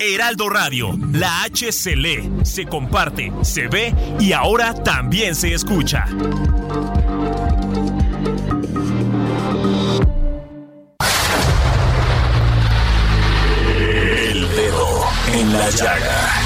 Heraldo Radio, la H se lee, se comparte, se ve y ahora también se escucha. El dedo en la llaga.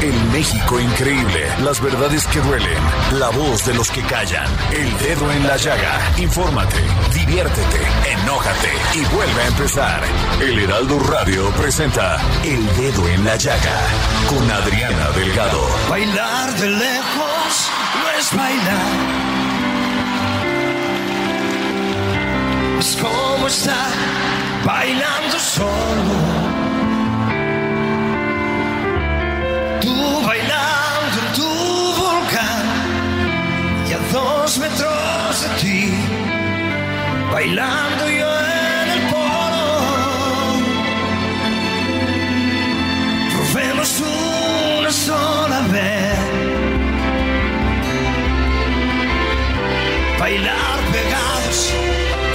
El México increíble, las verdades que duelen, la voz de los que callan, el dedo en la llaga. Infórmate, diviértete, enójate y vuelve a empezar. El Heraldo Radio presenta El Dedo en la Llaga con Adriana Delgado. Bailar de lejos no es bailar. Es como estar bailando solo. Bailando yo en el polo. Probemos una sola vez. Bailar pegados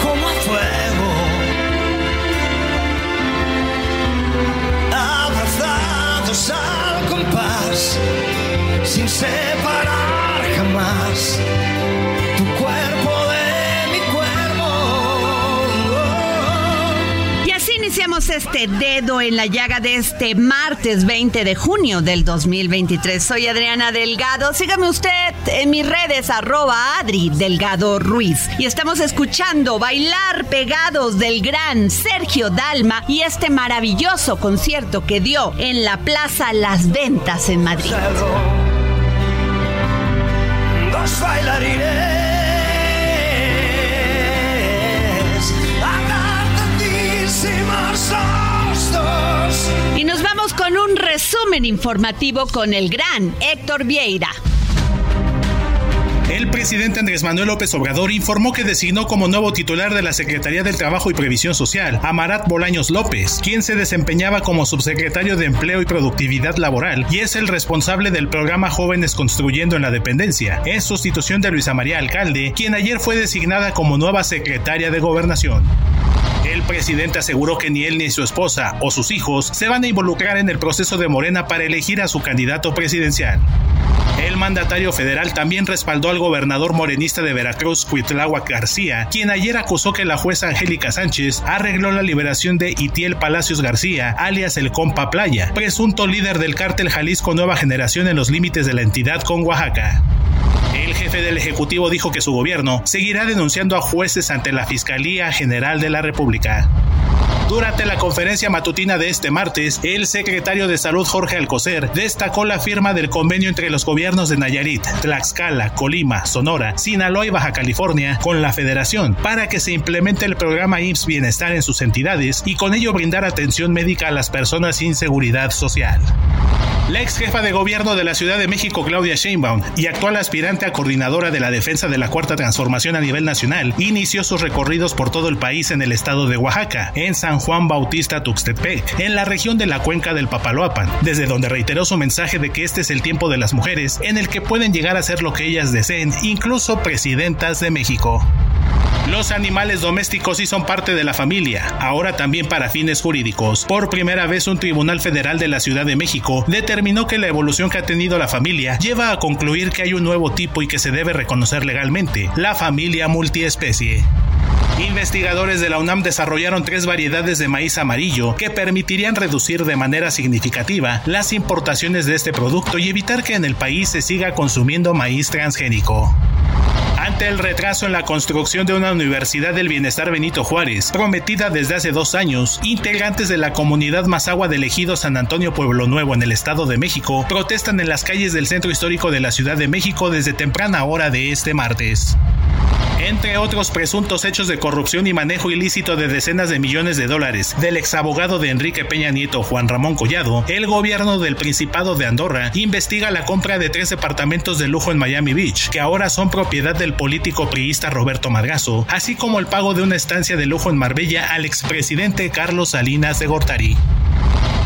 como a fuego. Abrazados al compás, sin separar jamás este dedo en la llaga de este martes 20 de junio del 2023. Soy Adriana Delgado. Sígame usted en mis redes, arroba Adri Delgado Ruiz. Y estamos escuchando Bailar Pegados del gran Sergio Dalma y este maravilloso concierto que dio en la Plaza Las Ventas en Madrid. Bailarines con un resumen informativo con el gran Héctor Vieira. El presidente Andrés Manuel López Obrador informó que designó como nuevo titular de la Secretaría del Trabajo y Previsión Social a Marat Bolaños López, quien se desempeñaba como subsecretario de Empleo y Productividad Laboral y es el responsable del programa Jóvenes Construyendo en la Dependencia, en sustitución de Luisa María Alcalde, quien ayer fue designada como nueva secretaria de Gobernación. El presidente aseguró que ni él ni su esposa o sus hijos se van a involucrar en el proceso de Morena para elegir a su candidato presidencial. El mandatario federal también respaldó al gobernador morenista de Veracruz, Cuitláhuac García, quien ayer acusó que la jueza Angélica Sánchez arregló la liberación de Itiel Palacios García, alias el Compa Playa, presunto líder del cártel Jalisco Nueva Generación en los límites de la entidad con Oaxaca. El jefe del Ejecutivo dijo que su gobierno seguirá denunciando a jueces ante la Fiscalía General de la República. Durante la conferencia matutina de este martes, el secretario de Salud Jorge Alcocer destacó la firma del convenio entre los gobiernos de Nayarit, Tlaxcala, Colima, Sonora, Sinaloa y Baja California con la Federación para que se implemente el programa IMSS Bienestar en sus entidades y con ello brindar atención médica a las personas sin seguridad social. La ex jefa de gobierno de la Ciudad de México, Claudia Sheinbaum, y actual aspirante a coordinadora de la defensa de la Cuarta Transformación a nivel nacional, inició sus recorridos por todo el país en el estado de Oaxaca, en San Juan Bautista Tuxtepec, en la región de la cuenca del Papaloapan, desde donde reiteró su mensaje de que este es el tiempo de las mujeres en el que pueden llegar a ser lo que ellas deseen, incluso presidentas de México. Los animales domésticos sí son parte de la familia, ahora también para fines jurídicos. Por primera vez un tribunal federal de la Ciudad de México determinó que la evolución que ha tenido la familia lleva a concluir que hay un nuevo tipo y que se debe reconocer legalmente, la familia multiespecie. Investigadores de la UNAM desarrollaron tres variedades de maíz amarillo que permitirían reducir de manera significativa las importaciones de este producto y evitar que en el país se siga consumiendo maíz transgénico. Ante el retraso en la construcción de una Universidad del Bienestar Benito Juárez, prometida desde hace dos años, integrantes de la comunidad Mazagua de Ejido San Antonio Pueblo Nuevo en el Estado de México protestan en las calles del centro histórico de la Ciudad de México desde temprana hora de este martes. Entre otros presuntos hechos de corrupción y manejo ilícito de decenas de millones de dólares del exabogado de Enrique Peña Nieto Juan Ramón Collado, el gobierno del Principado de Andorra investiga la compra de tres departamentos de lujo en Miami Beach, que ahora son propiedad del político priista Roberto Margazo, así como el pago de una estancia de lujo en Marbella al expresidente Carlos Salinas de Gortari.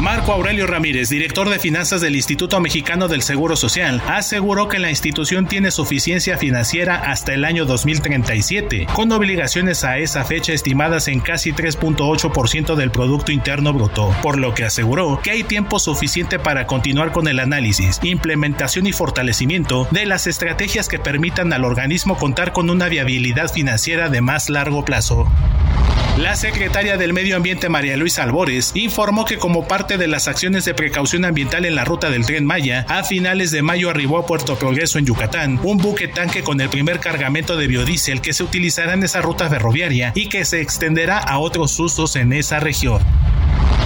Marco Aurelio Ramírez, director de finanzas del Instituto Mexicano del Seguro Social, aseguró que la institución tiene suficiencia financiera hasta el año 2037, con obligaciones a esa fecha estimadas en casi 3.8% del Producto Interno Bruto, por lo que aseguró que hay tiempo suficiente para continuar con el análisis, implementación y fortalecimiento de las estrategias que permitan al organismo contar con una viabilidad financiera de más largo plazo. La secretaria del Medio Ambiente María Luisa Albores informó que como parte de las acciones de precaución ambiental en la ruta del tren Maya, a finales de mayo arribó a Puerto Progreso en Yucatán un buque tanque con el primer cargamento de biodiesel que se utilizará en esa ruta ferroviaria y que se extenderá a otros usos en esa región.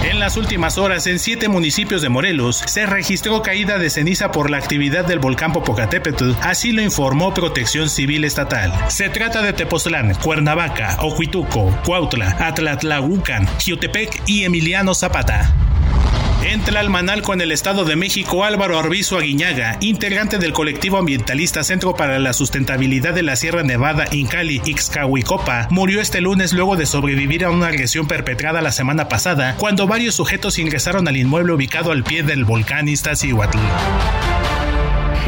En las últimas horas, en siete municipios de Morelos, se registró caída de ceniza por la actividad del volcán Popocatépetl, así lo informó Protección Civil Estatal. Se trata de Tepoztlán, Cuernavaca, Ocuituco, Cuautla, Atlatlahucan, Jiotepec y Emiliano Zapata. En Tlalmanalco, en el Estado de México, Álvaro Arbizu Aguiñaga, integrante del colectivo ambientalista Centro para la Sustentabilidad de la Sierra Nevada, Incali, Ixcahuicopa, murió este lunes luego de sobrevivir a una agresión perpetrada la semana pasada, cuando varios sujetos ingresaron al inmueble ubicado al pie del volcán Iztaccíhuatl.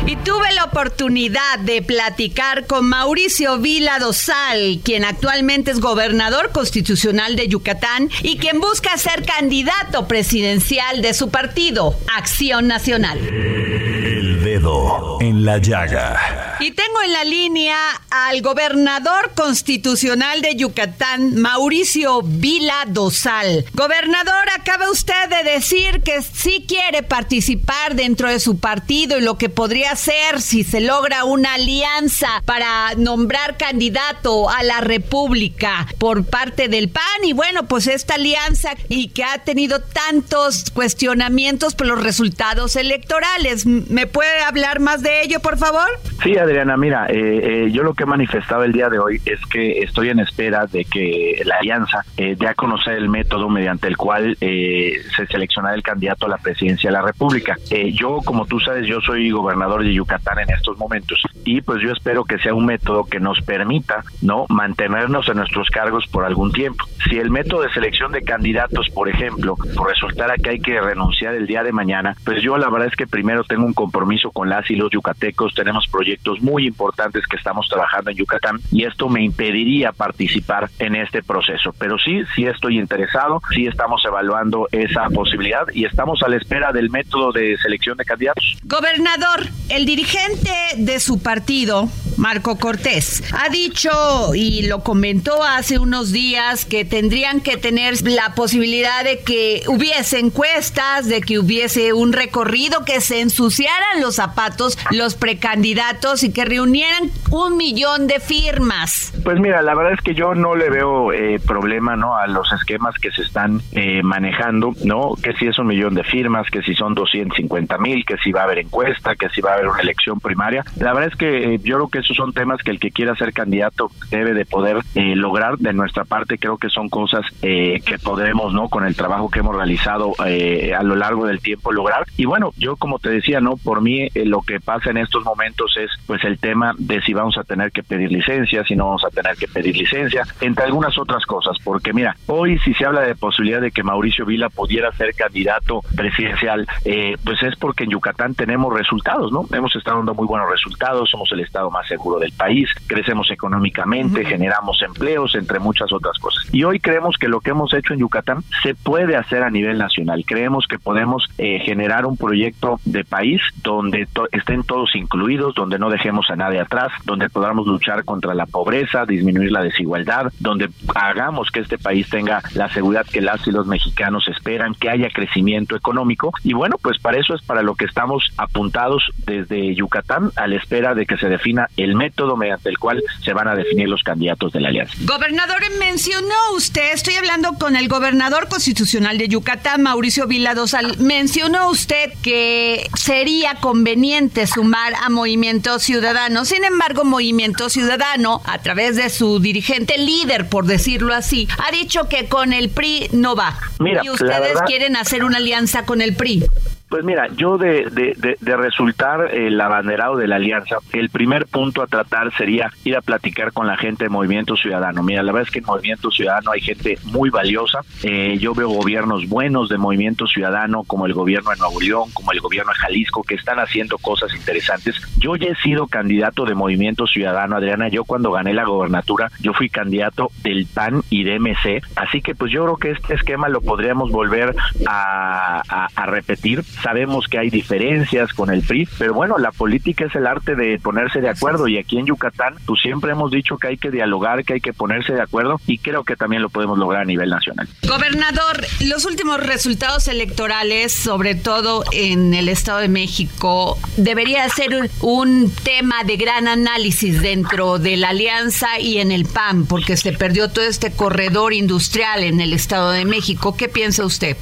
Y tuve la oportunidad de platicar con Mauricio Vila Dosal, quien actualmente es gobernador constitucional de Yucatán y quien busca ser candidato presidencial de su partido, Acción Nacional. El dedo en la llaga. Y tengo en la línea al gobernador constitucional de Yucatán, Mauricio Vila Dosal. Gobernador, acaba usted de decir que sí quiere participar dentro de su partido y lo que podría ser si se logra una alianza para nombrar candidato a la República por parte del PAN. Y bueno, pues esta alianza y que ha tenido tantos cuestionamientos por los resultados electorales. ¿Me puede hablar más de ello, por favor? Sí, Adriana, mira, eh, eh, yo lo que he manifestado el día de hoy es que estoy en espera de que la alianza eh, dé a conocer el método mediante el cual se selecciona el candidato a la presidencia de la República. yo, como tú sabes, yo soy gobernador de Yucatán en estos momentos y pues yo espero que sea un método que nos permita, ¿no?, mantenernos en nuestros cargos por algún tiempo. Si el método de selección de candidatos, por ejemplo, resultara que hay que renunciar el día de mañana, pues yo la verdad es que primero tengo un compromiso con las y los yucatecos, tenemos proyectos muy importantes que estamos trabajando en Yucatán y esto me impediría participar en este proceso. Pero sí, sí estoy interesado, sí estamos evaluando esa posibilidad y estamos a la espera del método de selección de candidatos. Gobernador, el dirigente de su partido, Marco Cortés, ha dicho y lo comentó hace unos días que tendrían que tener la posibilidad de que hubiese encuestas, de que hubiese un recorrido, que se ensuciaran los zapatos los precandidatos y que reunieran un millón de firmas. Pues mira, la verdad es que yo no le veo eh, problema no a los esquemas que se están eh, manejando, no que si es un millón de firmas, que si son 250 mil, que si va a haber encuesta, que si va a haber una elección primaria. La verdad es que eh, yo creo que esos son temas que el que quiera ser candidato debe de poder lograr. De nuestra parte creo que son cosas que podremos, no, con el trabajo que hemos realizado a lo largo del tiempo lograr. Y bueno, yo como te decía, no, por mí lo que pasa en estos momentos es pues el tema de si vamos a tener que pedir licencia, si no vamos a tener que pedir licencia, entre algunas otras cosas, porque mira, hoy si se habla de posibilidad de que Mauricio Vila pudiera ser candidato presidencial, eh, pues es porque en Yucatán tenemos resultados, ¿no? Hemos estado dando muy buenos resultados, somos el estado más del país, crecemos económicamente, generamos empleos, entre muchas otras cosas. Y hoy creemos que lo que hemos hecho en Yucatán se puede hacer a nivel nacional. Creemos que podemos eh, generar un proyecto de país donde estén todos incluidos, donde no dejemos a nadie atrás, donde podamos luchar contra la pobreza, disminuir la desigualdad, donde hagamos que este país tenga la seguridad que las y los mexicanos esperan, que haya crecimiento económico. Y bueno, pues para eso es para lo que estamos apuntados desde Yucatán a la espera de que se defina el método mediante el cual se van a definir los candidatos de la alianza. Gobernador, mencionó usted, estoy hablando con el gobernador constitucional de Yucatán, Mauricio Vila Dosal, mencionó usted que sería conveniente sumar a Movimiento Ciudadano. Sin embargo, Movimiento Ciudadano, a través de su dirigente líder, por decirlo así, ha dicho que con el PRI no va. Mira, y ustedes quieren hacer una alianza con el PRI. Pues mira, yo de, de, de, resultar el abanderado de la alianza, el primer punto a tratar sería ir a platicar con la gente de Movimiento Ciudadano. Mira, la verdad es que en Movimiento Ciudadano hay gente muy valiosa. Eh, yo veo gobiernos buenos de Movimiento Ciudadano, como el gobierno de Nuevo León, como el gobierno de Jalisco, que están haciendo cosas interesantes. Yo ya he sido candidato de Movimiento Ciudadano, Adriana. Yo cuando gané la gobernatura, yo fui candidato del PAN y de MC. Así que pues yo creo que este esquema lo podríamos volver a, a, a repetir Sabemos que hay diferencias con el PRI, pero bueno, la política es el arte de ponerse de acuerdo y aquí en Yucatán, pues siempre hemos dicho que hay que dialogar, que hay que ponerse de acuerdo y creo que también lo podemos lograr a nivel nacional. Gobernador, los últimos resultados electorales, sobre todo en el Estado de México, debería ser un tema de gran análisis dentro de la alianza y en el PAN, porque se perdió todo este corredor industrial en el Estado de México. ¿Qué piensa usted?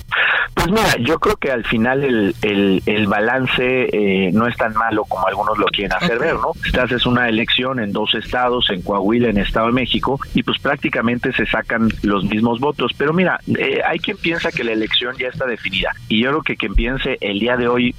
Pues mira, yo creo que al final el, el, el balance eh, no es tan malo como algunos lo quieren hacer ver, ¿no? Estás es una elección en dos estados, en Coahuila, en Estado de México, y pues prácticamente se sacan los mismos votos. Pero mira, eh, hay quien piensa que la elección ya está definida, y yo creo que quien piense el día de hoy,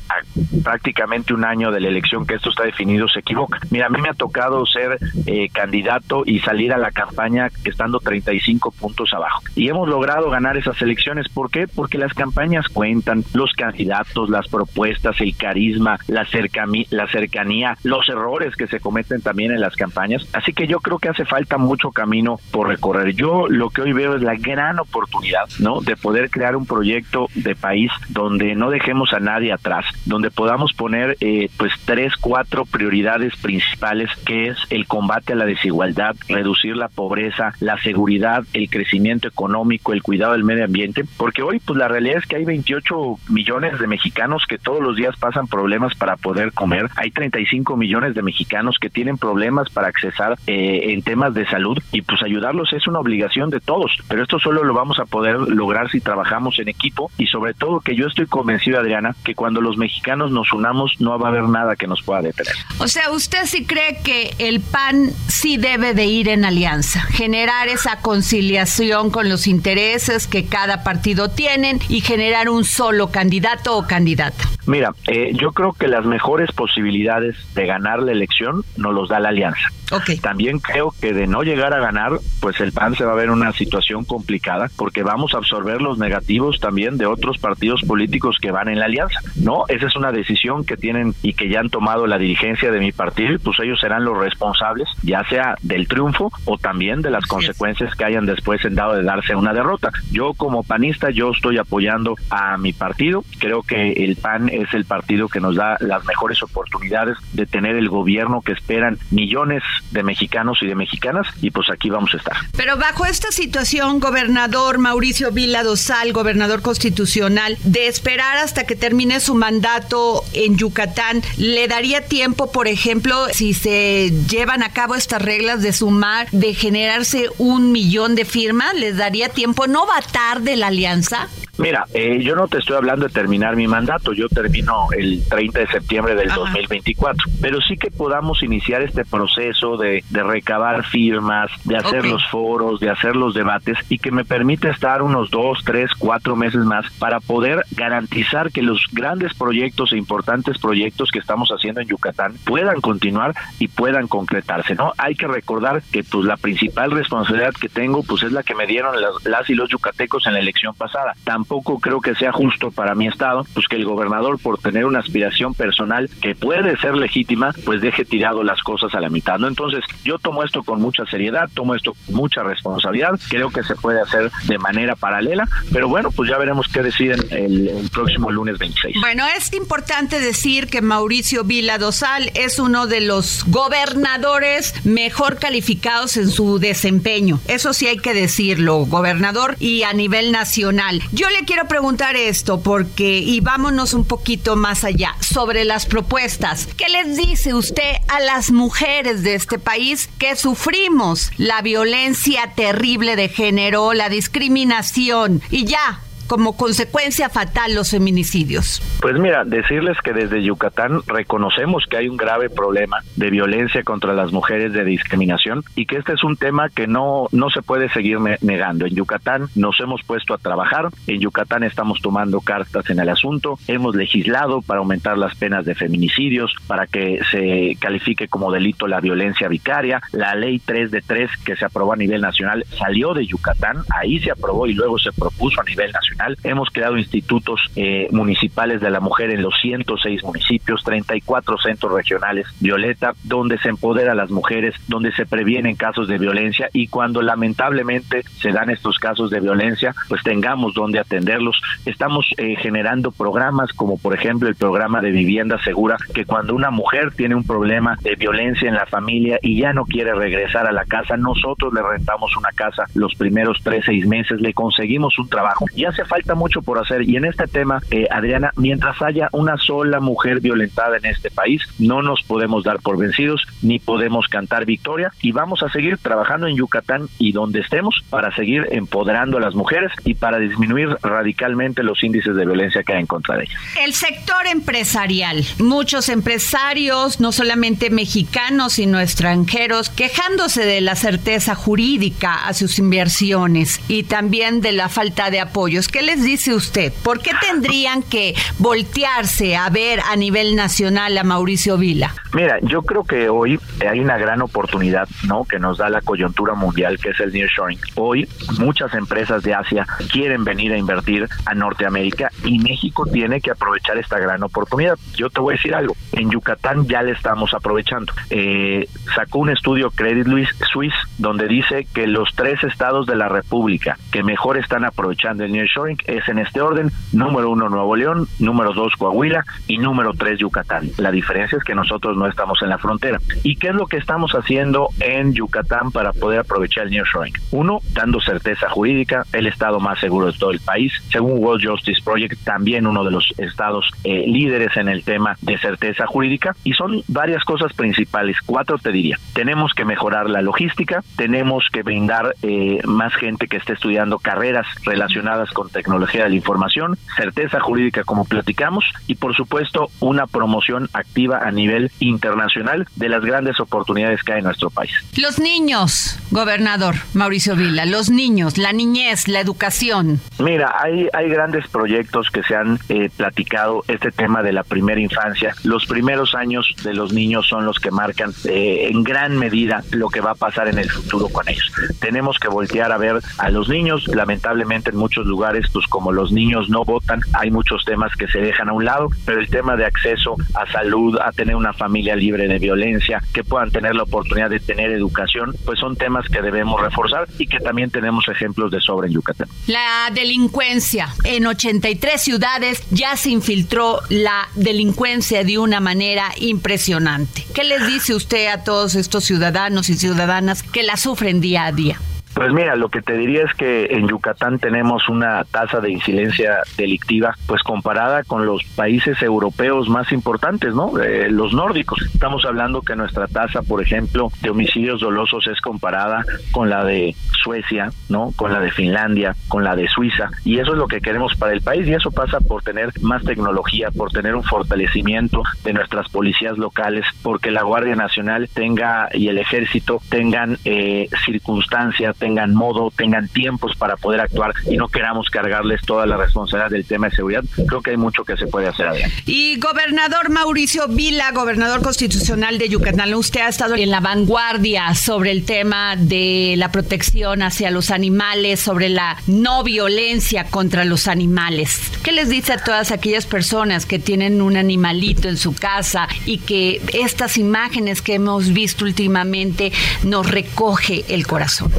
prácticamente un año de la elección que esto está definido, se equivoca. Mira, a mí me ha tocado ser eh, candidato y salir a la campaña estando 35 puntos abajo. Y hemos logrado ganar esas elecciones. ¿Por qué? Porque las campañas cuentan, los candidatos, las propuestas, el carisma, la, cercanía, la cercanía, los errores que se cometen también en las campañas. Así que yo creo que hace falta mucho camino por recorrer. Yo lo que hoy veo es la gran oportunidad, ¿no? De poder crear un proyecto de país donde no dejemos a nadie atrás, donde podamos poner eh, pues tres, cuatro prioridades principales, que es el combate a la desigualdad, reducir la pobreza, la seguridad, el crecimiento económico, el cuidado del medio ambiente, porque hoy pues la realidad es que hay 28 millones de mexicanos que todos los días pasan problemas para poder comer. Hay 35 millones de mexicanos que tienen problemas para accesar eh, en temas de salud y pues ayudarlos es una obligación de todos. Pero esto solo lo vamos a poder lograr si trabajamos en equipo y sobre todo que yo estoy convencido, Adriana, que cuando los mexicanos nos unamos no va a haber nada que nos pueda detener. O sea, ¿usted sí cree que el PAN sí debe de ir en alianza, generar esa conciliación con los intereses que cada partido tienen y generar un solo candidato o candidata? Mira, eh, yo creo que las mejores posibilidades de ganar la elección nos los da la alianza. Okay. También creo que de no llegar a ganar, pues el PAN se va a ver en una situación complicada porque vamos a absorber los negativos también de otros partidos políticos que van en la alianza. No, esa es una decisión que tienen y que ya han tomado la dirigencia de mi partido y pues ellos serán los responsables, ya sea del triunfo o también de las consecuencias que hayan después en dado de darse una derrota. Yo como panista, yo estoy apoyando a mi partido. Creo que el PAN es el partido que nos da las mejores oportunidades de tener el gobierno que esperan millones de mexicanos y de mexicanas y pues aquí vamos a estar. Pero bajo esta situación, gobernador Mauricio Vila Dosal, gobernador constitucional, de esperar hasta que termine su mandato en Yucatán, ¿le daría tiempo, por ejemplo, si se llevan a cabo estas reglas de sumar, de generarse un millón de firmas? ¿Les daría tiempo? ¿No va tarde la alianza? Mira, eh, yo no te estoy hablando de terminar mi mandato, yo termino el 30 de septiembre del 2024, pero sí que podamos iniciar este proceso de, de recabar firmas, de hacer los foros, de hacer los debates y que me permita estar unos dos, tres, cuatro meses más para poder garantizar que los grandes proyectos e importantes proyectos que estamos haciendo en Yucatán puedan continuar y puedan concretarse, ¿no? Hay que recordar que pues la principal responsabilidad que tengo pues es la que me dieron las, las y los yucatecos en la elección pasada. Tampoco creo que sea justo para mi estado, pues que el gobernador por tener una aspiración personal que puede ser legítima, pues deje tirado las cosas a la mitad, ¿no? Entonces, yo tomo esto con mucha seriedad, tomo esto con mucha responsabilidad, creo que se puede hacer de manera paralela, pero bueno, pues ya veremos qué deciden el, próximo lunes 26. Bueno, es importante decir que Mauricio Vila Dosal es uno de los gobernadores mejor calificados en su desempeño. Eso sí hay que decirlo, gobernador y a nivel nacional. Yo le quiero preguntar esto porque, y vámonos un poquito más allá, sobre las propuestas. ¿Qué les dice usted a las mujeres de este país que sufrimos la violencia terrible de género, la discriminación y ya como consecuencia fatal los feminicidios? Pues mira, decirles que desde Yucatán reconocemos que hay un grave problema de violencia contra las mujeres, de discriminación, y que este es un tema que no, no se puede seguir negando. En Yucatán nos hemos puesto a trabajar, en Yucatán estamos tomando cartas en el asunto, hemos legislado para aumentar las penas de feminicidios, para que se califique como delito la violencia vicaria, la ley 3 de 3 que se aprobó a nivel nacional salió de Yucatán, ahí se aprobó y luego se propuso a nivel nacional Hemos creado institutos eh, municipales de la mujer en los 106 municipios, 34 centros regionales Violeta, donde se empodera a las mujeres, donde se previenen casos de violencia y cuando lamentablemente se dan estos casos de violencia, pues tengamos donde atenderlos. Estamos eh, generando programas como por ejemplo el programa de vivienda segura, que cuando una mujer tiene un problema de violencia en la familia y ya no quiere regresar a la casa, nosotros le rentamos una casa los primeros tres, seis meses, le conseguimos un trabajo y hace falta mucho por hacer y en este tema, eh, Adriana, mientras haya una sola mujer violentada en este país, no nos podemos dar por vencidos ni podemos cantar victoria y vamos a seguir trabajando en Yucatán y donde estemos para seguir empoderando a las mujeres y para disminuir radicalmente los índices de violencia que hay en contra de ellas. El sector empresarial, muchos empresarios, no solamente mexicanos, sino extranjeros, quejándose de la certeza jurídica a sus inversiones y también de la falta de apoyos. ¿Qué les dice usted? ¿Por qué tendrían que voltearse a ver a nivel nacional a Mauricio Vila? Mira, yo creo que hoy hay una gran oportunidad, ¿no? Que nos da la coyuntura mundial, que es el nearshoring. Hoy muchas empresas de Asia quieren venir a invertir a Norteamérica y México tiene que aprovechar esta gran oportunidad. Yo te voy a decir algo. En Yucatán ya le estamos aprovechando. Eh, sacó un estudio Credit Suisse donde dice que los tres estados de la República que mejor están aprovechando el nearshoring es en este orden, número uno Nuevo León, número dos Coahuila y número tres Yucatán. La diferencia es que nosotros no estamos en la frontera. ¿Y qué es lo que estamos haciendo en Yucatán para poder aprovechar el nearshoring? Uno, dando certeza jurídica, el estado más seguro de todo el país. Según World Justice Project, también uno de los estados eh, líderes en el tema de certeza jurídica. Y son varias cosas principales, cuatro te diría. Tenemos que mejorar la logística, tenemos que brindar eh, más gente que esté estudiando carreras relacionadas con tecnología de la información, certeza jurídica como platicamos y por supuesto una promoción activa a nivel internacional de las grandes oportunidades que hay en nuestro país. Los niños, gobernador Mauricio Vila, los niños, la niñez, la educación. Mira, hay, hay grandes proyectos que se han eh, platicado, este tema de la primera infancia. Los primeros años de los niños son los que marcan eh, en gran medida lo que va a pasar en el futuro con ellos. Tenemos que voltear a ver a los niños, lamentablemente en muchos lugares como los niños no votan, hay muchos temas que se dejan a un lado, pero el tema de acceso a salud, a tener una familia libre de violencia, que puedan tener la oportunidad de tener educación, pues son temas que debemos reforzar y que también tenemos ejemplos de sobre en Yucatán. La delincuencia. En 83 ciudades ya se infiltró la delincuencia de una manera impresionante. ¿Qué les dice usted a todos estos ciudadanos y ciudadanas que la sufren día a día? Pues mira, lo que te diría es que en Yucatán tenemos una tasa de incidencia delictiva, pues comparada con los países europeos más importantes, ¿no? Eh, los nórdicos. Estamos hablando que nuestra tasa, por ejemplo, de homicidios dolosos es comparada con la de Suecia, ¿no? Con la de Finlandia, con la de Suiza. Y eso es lo que queremos para el país y eso pasa por tener más tecnología, por tener un fortalecimiento de nuestras policías locales, porque la Guardia Nacional tenga y el Ejército tengan eh, circunstancias tengan modo, tengan tiempos para poder actuar y no queramos cargarles toda la responsabilidad del tema de seguridad. Creo que hay mucho que se puede hacer. Y gobernador Mauricio Vila, gobernador constitucional de Yucatán, usted ha estado en la vanguardia sobre el tema de la protección hacia los animales, sobre la no violencia contra los animales. ¿Qué les dice a todas aquellas personas que tienen un animalito en su casa y que estas imágenes que hemos visto últimamente nos recoge el corazón?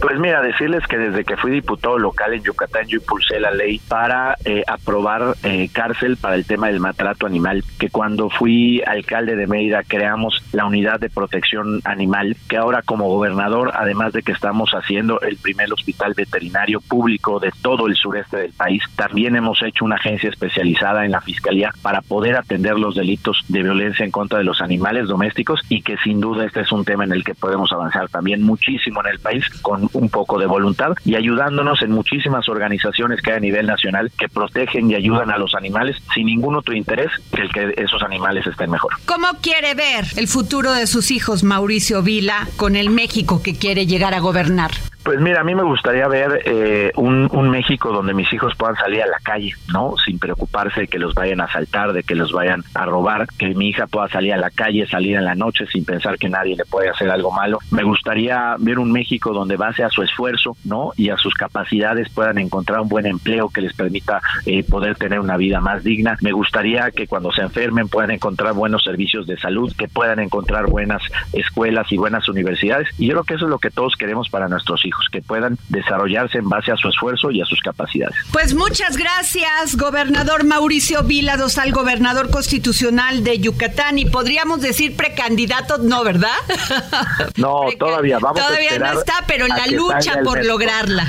Pues mira, decirles que desde que fui diputado local en Yucatán yo impulsé la ley para eh, aprobar eh, cárcel para el tema del maltrato animal, que cuando fui alcalde de Mérida creamos la unidad de protección animal, que ahora como gobernador, además de que estamos haciendo el primer hospital veterinario público de todo el sureste del país, también hemos hecho una agencia especializada en la Fiscalía para poder atender los delitos de violencia en contra de los animales domésticos y que sin duda este es un tema en el que podemos avanzar también muchísimo en el país con un poco de voluntad y ayudándonos en muchísimas organizaciones que hay a nivel nacional que protegen y ayudan a los animales sin ningún otro interés que el que esos animales estén mejor. ¿Cómo quiere ver el futuro de sus hijos Mauricio Vila con el México que quiere llegar a gobernar? Pues mira, a mí me gustaría ver eh, un, un, México donde mis hijos puedan salir a la calle, ¿no? Sin preocuparse de que los vayan a asaltar, de que los vayan a robar, que mi hija pueda salir a la calle, salir en la noche sin pensar que nadie le puede hacer algo malo. Me gustaría ver un México donde base a su esfuerzo, ¿no? Y a sus capacidades puedan encontrar un buen empleo que les permita eh, poder tener una vida más digna. Me gustaría que cuando se enfermen puedan encontrar buenos servicios de salud, que puedan encontrar buenas escuelas y buenas universidades. Y yo creo que eso es lo que todos queremos para nuestros hijos que puedan desarrollarse en base a su esfuerzo y a sus capacidades. Pues muchas gracias, gobernador Mauricio Vila Dosal, gobernador constitucional de Yucatán y podríamos decir precandidato, no, ¿verdad? No, todavía vamos todavía a no está, pero en la lucha por lograrla.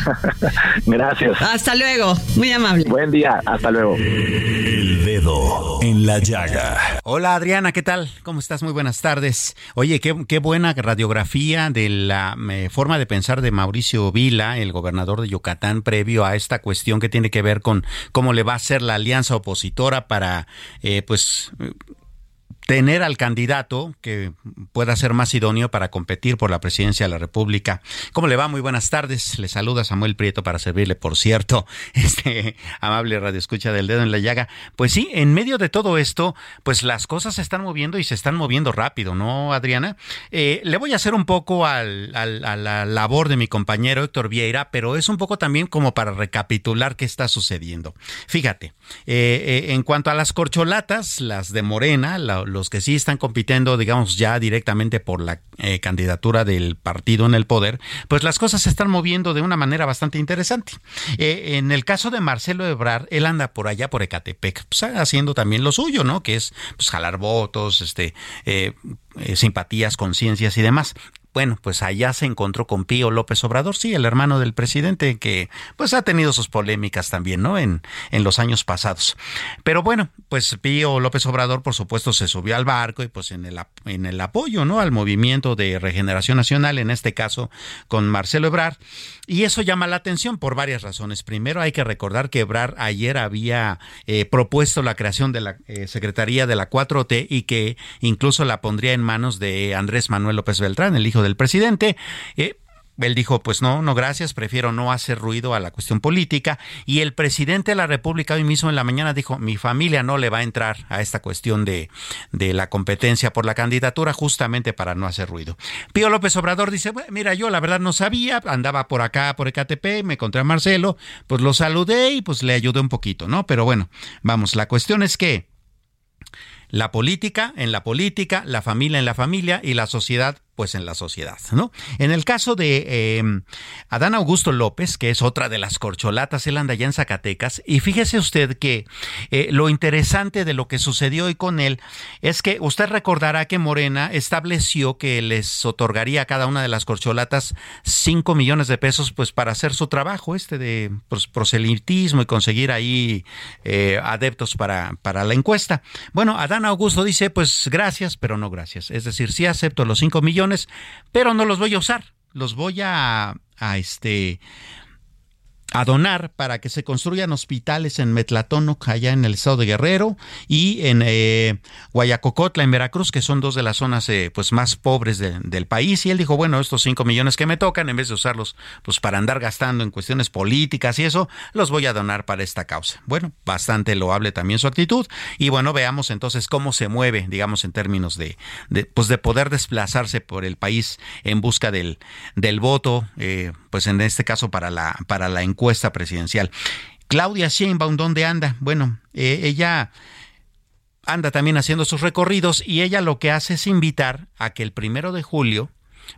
gracias. Hasta luego, muy amable. Buen día, hasta luego. El dedo en la llaga. Hola Adriana, ¿qué tal? ¿Cómo estás? Muy buenas tardes. Oye, qué, qué buena radiografía de la eh, forma de pensar de Mauricio Vila, el gobernador de Yucatán, previo a esta cuestión que tiene que ver con cómo le va a ser la alianza opositora para, eh, pues, tener al candidato que pueda ser más idóneo para competir por la presidencia de la República. ¿Cómo le va? Muy buenas tardes. Le saluda Samuel Prieto para servirle, por cierto, este amable radio escucha del dedo en la llaga. Pues sí, en medio de todo esto, pues las cosas se están moviendo y se están moviendo rápido, ¿no, Adriana? Eh, le voy a hacer un poco al, a la labor de mi compañero Héctor Vieira, pero es un poco también como para recapitular qué está sucediendo. Fíjate, eh, eh, en cuanto a las corcholatas, las de Morena, la, los que sí están compitiendo, digamos, ya directamente por la eh, candidatura del partido en el poder, pues las cosas se están moviendo de una manera bastante interesante. Eh, en el caso de Marcelo Ebrard, él anda por allá por Ecatepec, pues haciendo también lo suyo, ¿no? Que es pues, jalar votos, este, eh, simpatías, conciencias y demás. Bueno, pues allá se encontró con Pío López Obrador, sí, el hermano del presidente, que pues ha tenido sus polémicas también, ¿no? En, en los años pasados. Pero bueno, pues Pío López Obrador, por supuesto, se subió al barco y pues en el, en el apoyo, ¿no? Al movimiento de regeneración nacional, en este caso con Marcelo Ebrard. Y eso llama la atención por varias razones. Primero, hay que recordar que Ebrard ayer había eh, propuesto la creación de la eh, Secretaría de la 4T y que incluso la pondría en manos de Andrés Manuel López Beltrán, el hijo del presidente. Eh, él dijo, pues no, no gracias, prefiero no hacer ruido a la cuestión política. Y el presidente de la República hoy mismo en la mañana dijo, mi familia no le va a entrar a esta cuestión de, de la competencia por la candidatura justamente para no hacer ruido. Pío López Obrador dice, bueno, mira, yo la verdad no sabía, andaba por acá, por Ecatepec, me encontré a Marcelo, pues lo saludé y pues le ayudé un poquito, ¿no? Pero bueno, vamos, la cuestión es que la política en la política, la familia en la familia y la sociedad pues en la sociedad, ¿no? En el caso de eh, Adán Augusto López, que es otra de las corcholatas, él anda allá en Zacatecas, y fíjese usted que eh, lo interesante de lo que sucedió hoy con él es que usted recordará que Morena estableció que les otorgaría a cada una de las corcholatas 5 millones de pesos pues para hacer su trabajo este de pues, proselitismo y conseguir ahí eh, adeptos para, para la encuesta. Bueno, Adán Augusto dice pues gracias, pero no gracias. Es decir, sí acepto los 5 millones, pero no los voy a usar. Los voy a, a este a donar para que se construyan hospitales en Metlatónoc, allá en el estado de Guerrero, y en eh, Guayacocotla, en Veracruz, que son dos de las zonas eh, pues más pobres del país. Y él dijo, bueno, estos cinco millones que me tocan, en vez de usarlos pues para andar gastando en cuestiones políticas y eso, los voy a donar para esta causa. Bueno, bastante loable también su actitud. Y bueno, veamos entonces cómo se mueve, digamos, en términos de, pues de poder desplazarse por el país en busca del, del voto, eh, pues en este caso para la, para la encuesta presidencial. Claudia Sheinbaum, ¿dónde anda? Bueno, eh, ella anda también haciendo sus recorridos y ella lo que hace es invitar a que el primero de julio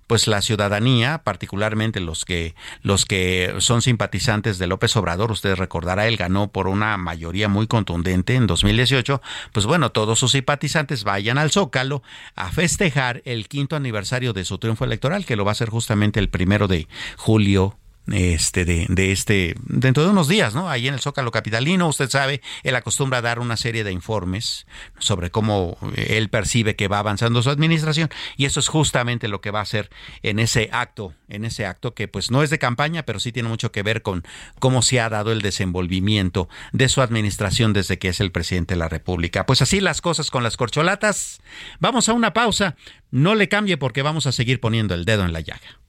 pues la ciudadanía, particularmente los que los que son simpatizantes de López Obrador, usted recordará, él ganó por una mayoría muy contundente en 2018, pues bueno, todos sus simpatizantes vayan al Zócalo a festejar el quinto aniversario de su triunfo electoral, que lo va a ser justamente el primero de julio este de, de, este dentro de unos días, ¿no? Ahí en el Zócalo capitalino, usted sabe, él acostumbra a dar una serie de informes sobre cómo él percibe que va avanzando su administración y eso es justamente lo que va a hacer en ese acto, en ese acto que pues no es de campaña, pero sí tiene mucho que ver con cómo se ha dado el desenvolvimiento de su administración desde que es el presidente de la República. Pues así las cosas con las corcholatas. Vamos a una pausa. No le cambie porque vamos a seguir poniendo el dedo en la llaga.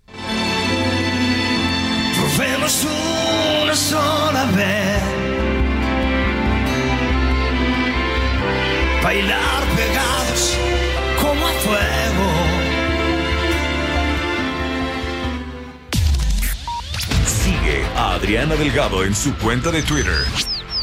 Vemos una sola vez. Bailar pegados como a fuego. Sigue a Adriana Delgado en su cuenta de Twitter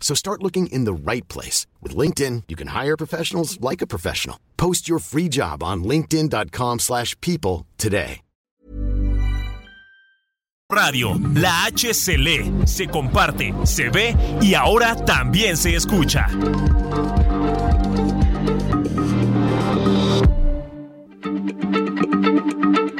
So start looking in the right place. With LinkedIn, you can hire professionals like a professional. Post your free job on linkedin.com slash people today. Radio, la H se comparte, se ve y ahora también se escucha.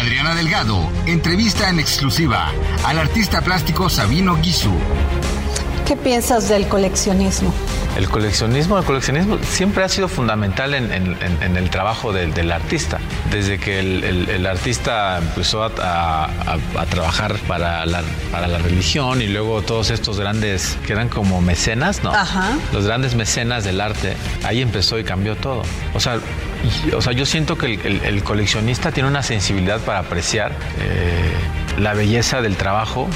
Adriana Delgado entrevista en exclusiva al artista plástico Sabino Guisu. ¿Qué piensas del coleccionismo? El coleccionismo, el coleccionismo siempre ha sido fundamental en, el trabajo del, artista. Desde que el, artista empezó a, trabajar para la, para la, religión y luego todos estos grandes que eran como mecenas, ¿no? Ajá. Los grandes mecenas del arte, ahí empezó y cambió todo. O sea, o sea yo siento que el, coleccionista tiene una sensibilidad para apreciar eh, la belleza del trabajo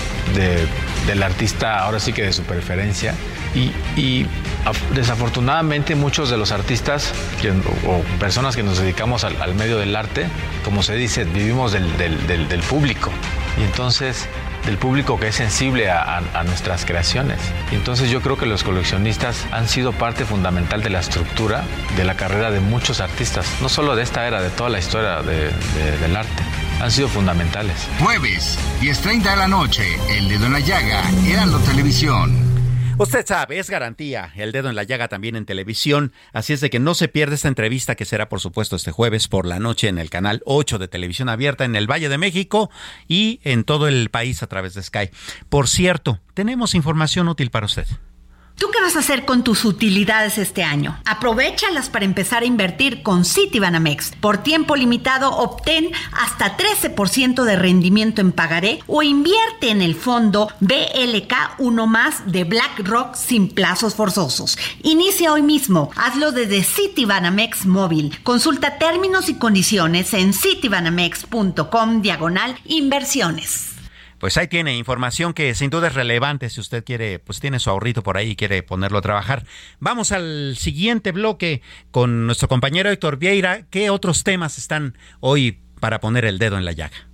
del artista, ahora sí que de su preferencia. Y, desafortunadamente muchos de los artistas o personas que nos dedicamos al, medio del arte, como se dice, vivimos del, público. Y entonces del público que es sensible a, nuestras creaciones. Entonces yo creo que los coleccionistas han sido parte fundamental de la estructura de la carrera de muchos artistas, no solo de esta era, de toda la historia del arte han sido fundamentales. Jueves, 10.30 de la noche, El Dedo en la Llaga, Heraldo Televisión. Usted sabe, es garantía, el dedo en la llaga también en televisión, así es de que no se pierda esta entrevista que será por supuesto este jueves por la noche en el canal 8 de televisión abierta en el Valle de México y en todo el país a través de Sky. Por cierto, tenemos información útil para usted. ¿Tú qué vas a hacer con tus utilidades este año? Aprovechalas para empezar a invertir con Citibanamex. Por tiempo limitado, obtén hasta 13% de rendimiento en pagaré o invierte en el fondo BLK 1 más de BlackRock sin plazos forzosos. Inicia hoy mismo. Hazlo desde Citibanamex móvil. Consulta términos y condiciones en citibanamex.com diagonal inversiones pues ahí tiene información que sin duda es relevante si usted quiere, pues tiene su ahorrito por ahí y quiere ponerlo a trabajar. Vamos al siguiente bloque con nuestro compañero Héctor Vieira. ¿Qué otros temas están hoy para poner el dedo en la llaga?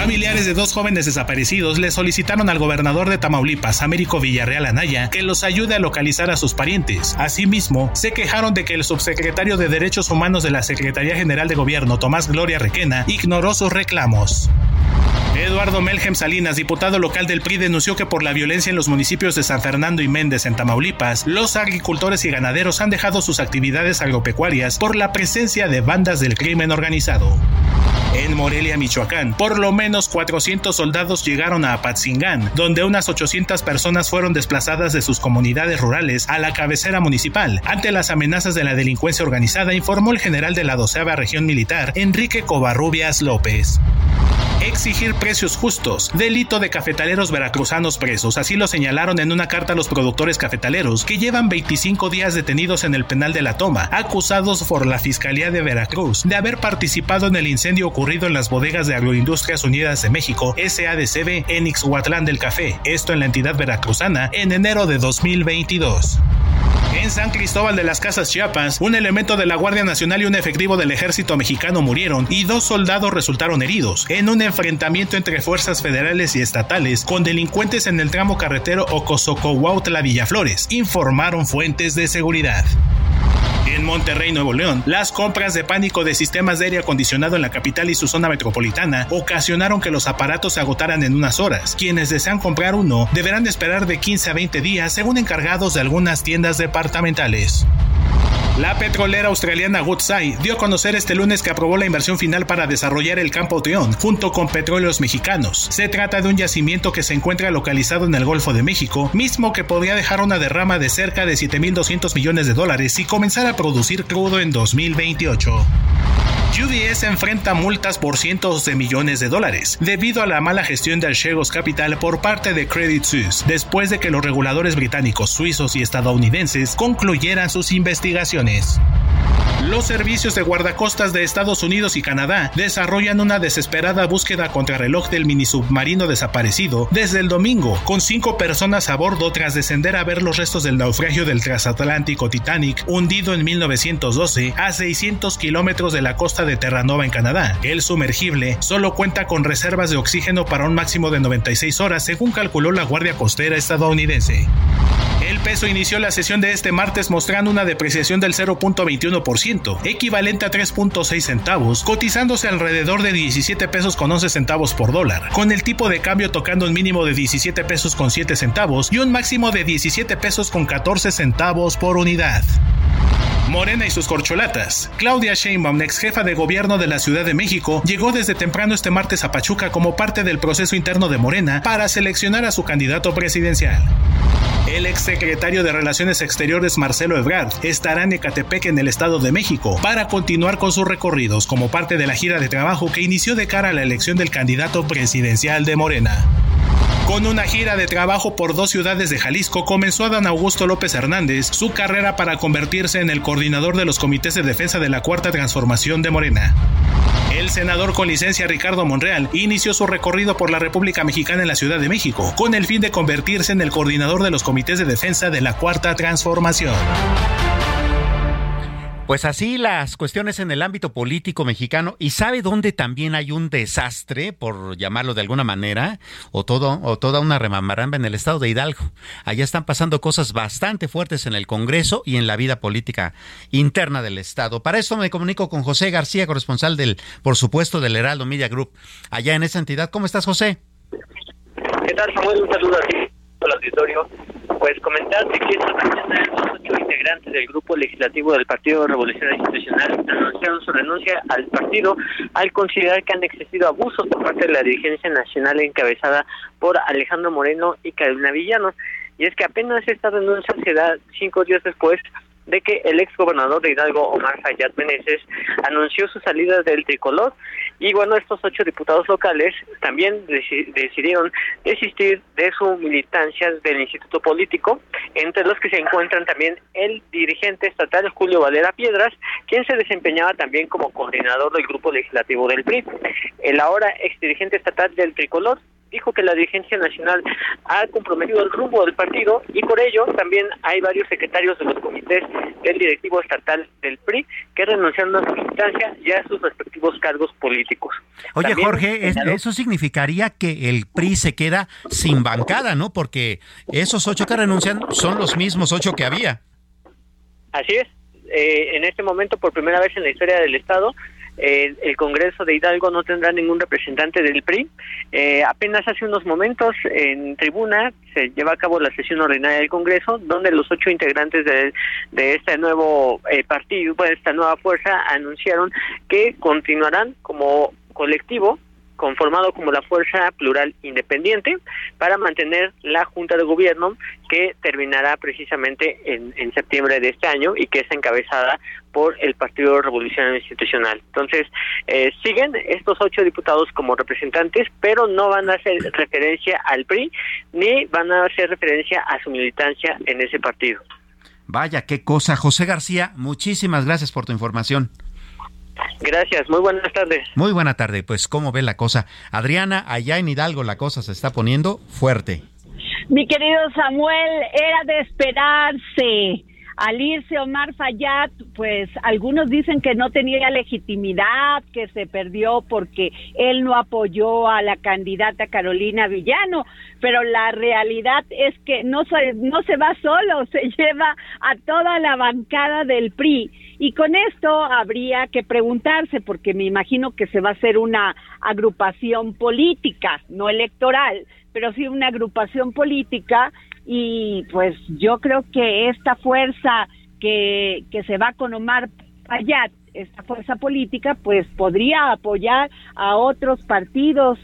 Familiares de dos jóvenes desaparecidos le solicitaron al gobernador de Tamaulipas, Américo Villarreal Anaya, que los ayude a localizar a sus parientes. Asimismo, se quejaron de que el subsecretario de Derechos Humanos de la Secretaría General de Gobierno, Tomás Gloria Requena, ignoró sus reclamos. Eduardo Melgem Salinas, diputado local del PRI, denunció que por la violencia en los municipios de San Fernando y Méndez en Tamaulipas, los agricultores y ganaderos han dejado sus actividades agropecuarias por la presencia de bandas del crimen organizado. En Morelia, Michoacán, por lo menos 400 soldados llegaron a Apatzingán, donde unas 800 personas fueron desplazadas de sus comunidades rurales a la cabecera municipal. Ante las amenazas de la delincuencia organizada, informó el general de la 12 Región Militar, Enrique Covarrubias López exigir precios justos, delito de cafetaleros veracruzanos presos, así lo señalaron en una carta a los productores cafetaleros que llevan 25 días detenidos en el penal de la toma, acusados por la Fiscalía de Veracruz de haber participado en el incendio ocurrido en las bodegas de Agroindustrias Unidas de México, SADCB, en Ixhuatlán del Café, esto en la entidad veracruzana, en enero de 2022. En San Cristóbal de las Casas Chiapas, un elemento de la Guardia Nacional y un efectivo del ejército mexicano murieron y dos soldados resultaron heridos en un enfrentamiento entre fuerzas federales y estatales con delincuentes en el tramo carretero Ocosocohuautla Villaflores, informaron fuentes de seguridad. En Monterrey, Nuevo León, las compras de pánico de sistemas de aire acondicionado en la capital y su zona metropolitana ocasionaron que los aparatos se agotaran en unas horas. Quienes desean comprar uno deberán esperar de 15 a 20 días según encargados de algunas tiendas departamentales. La petrolera australiana Woodside dio a conocer este lunes que aprobó la inversión final para desarrollar el campo Teón junto con petróleos mexicanos. Se trata de un yacimiento que se encuentra localizado en el Golfo de México, mismo que podría dejar una derrama de cerca de 7.200 millones de dólares y comenzar a producir crudo en 2028. UBS enfrenta multas por cientos de millones de dólares debido a la mala gestión del Shares Capital por parte de Credit Suisse, después de que los reguladores británicos, suizos y estadounidenses concluyeran sus investigaciones. Los servicios de guardacostas de Estados Unidos y Canadá desarrollan una desesperada búsqueda contra reloj del mini submarino desaparecido desde el domingo, con cinco personas a bordo tras descender a ver los restos del naufragio del transatlántico Titanic, hundido en 1912 a 600 kilómetros de la costa de Terranova en Canadá. El sumergible solo cuenta con reservas de oxígeno para un máximo de 96 horas, según calculó la Guardia Costera estadounidense. Peso inició la sesión de este martes mostrando una depreciación del 0.21%, equivalente a 3.6 centavos, cotizándose alrededor de 17 pesos con 11 centavos por dólar, con el tipo de cambio tocando un mínimo de 17 pesos con 7 centavos y un máximo de 17 pesos con 14 centavos por unidad. Morena y sus corcholatas. Claudia Sheinbaum, ex jefa de gobierno de la Ciudad de México, llegó desde temprano este martes a Pachuca como parte del proceso interno de Morena para seleccionar a su candidato presidencial. El ex secretario de Relaciones Exteriores Marcelo Ebrard estará en Ecatepec en el Estado de México para continuar con sus recorridos como parte de la gira de trabajo que inició de cara a la elección del candidato presidencial de Morena. Con una gira de trabajo por dos ciudades de Jalisco, comenzó Dan Augusto López Hernández su carrera para convertirse en el coordinador de los comités de defensa de la Cuarta Transformación de Morena. El senador con licencia Ricardo Monreal inició su recorrido por la República Mexicana en la Ciudad de México, con el fin de convertirse en el coordinador de los comités de defensa de la Cuarta Transformación. Pues así las cuestiones en el ámbito político mexicano. ¿Y sabe dónde también hay un desastre, por llamarlo de alguna manera, o todo, o toda una remamaramba en el estado de Hidalgo? Allá están pasando cosas bastante fuertes en el Congreso y en la vida política interna del estado. Para esto me comunico con José García, corresponsal del, por supuesto, del Heraldo Media Group, allá en esa entidad. ¿Cómo estás, José? ¿Qué tal, Samuel? Un saludo a ti, al auditorio. Pues comentarte que esta mañana los ocho integrantes del grupo legislativo del Partido Revolucionario Institucional anunciaron su renuncia al partido al considerar que han existido abusos por parte de la dirigencia nacional encabezada por Alejandro Moreno y Carolina Villano. Y es que apenas esta renuncia se da cinco días después de que el ex gobernador de Hidalgo, Omar Hayat Meneses, anunció su salida del tricolor y bueno, estos ocho diputados locales también decidieron desistir de su militancia del instituto político, entre los que se encuentran también el dirigente estatal Julio Valera Piedras, quien se desempeñaba también como coordinador del grupo legislativo del PRI. El ahora ex dirigente estatal del tricolor dijo que la dirigencia nacional ha comprometido el rumbo del partido y por ello también hay varios secretarios de los comités del directivo estatal del PRI que renunciaron a su instancia y a sus respectivos cargos políticos. Oye Jorge, eso significaría que el PRI se queda sin bancada, ¿no? Porque esos ocho que renuncian son los mismos ocho que había. Así es. Eh, en este momento, por primera vez en la historia del Estado, el Congreso de Hidalgo no tendrá ningún representante del PRI. Eh, apenas hace unos momentos en tribuna se lleva a cabo la sesión ordinaria del Congreso, donde los ocho integrantes de, de este nuevo eh, partido, de esta nueva fuerza, anunciaron que continuarán como colectivo conformado como la Fuerza Plural Independiente para mantener la Junta de Gobierno que terminará precisamente en, septiembre de este año y que es encabezada por el Partido Revolucionario Institucional. Entonces, eh, siguen estos ocho diputados como representantes, pero no van a hacer referencia al PRI ni van a hacer referencia a su militancia en ese partido. Vaya, qué cosa. José García, muchísimas gracias por tu información. Gracias, muy buenas tardes. Muy buena tarde, pues cómo ve la cosa. Adriana, allá en Hidalgo la cosa se está poniendo fuerte. Mi querido Samuel, era de esperarse. Al irse Omar Fayad, pues algunos dicen que no tenía legitimidad, que se perdió porque él no apoyó a la candidata Carolina Villano, pero la realidad es que no se, no se va solo, se lleva a toda la bancada del PRI. Y con esto habría que preguntarse, porque me imagino que se va a hacer una agrupación política, no electoral, pero sí una agrupación política y pues yo creo que esta fuerza que, que se va con Omar Payat, esta fuerza política, pues podría apoyar a otros partidos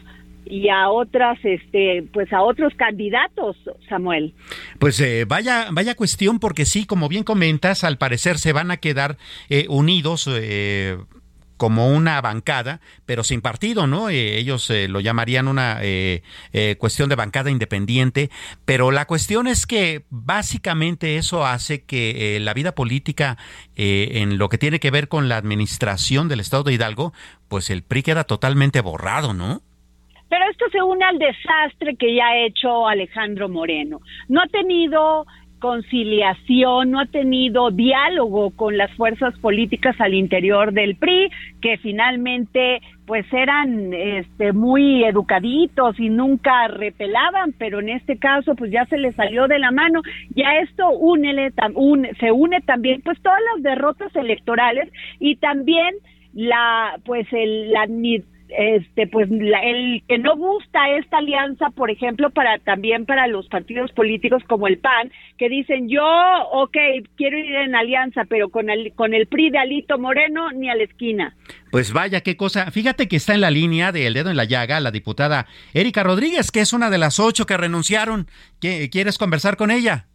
y a otras este pues a otros candidatos Samuel. Pues eh, vaya vaya cuestión porque sí como bien comentas al parecer se van a quedar eh, unidos eh, como una bancada, pero sin partido, ¿no? Eh, ellos eh, lo llamarían una eh, cuestión de bancada independiente, pero la cuestión es que básicamente eso hace que la vida política en lo que tiene que ver con la administración del Estado de Hidalgo, pues el PRI queda totalmente borrado, ¿no? Pero esto se une al desastre que ya ha hecho Alejandro Moreno. No ha tenido conciliación, no ha tenido diálogo con las fuerzas políticas al interior del PRI, que finalmente pues eran este muy educaditos y nunca repelaban, pero en este caso pues ya se le salió de la mano. Y a esto únele, se une también pues todas las derrotas electorales y también la pues el la este pues el que no gusta esta alianza por ejemplo para también para los partidos políticos como el PAN que dicen yo ok quiero ir en alianza pero con el con el PRI de Alito Moreno ni a la esquina pues vaya qué cosa fíjate que está en la línea del dedo en la llaga la diputada Erika Rodríguez que es una de las ocho que renunciaron quieres conversar con ella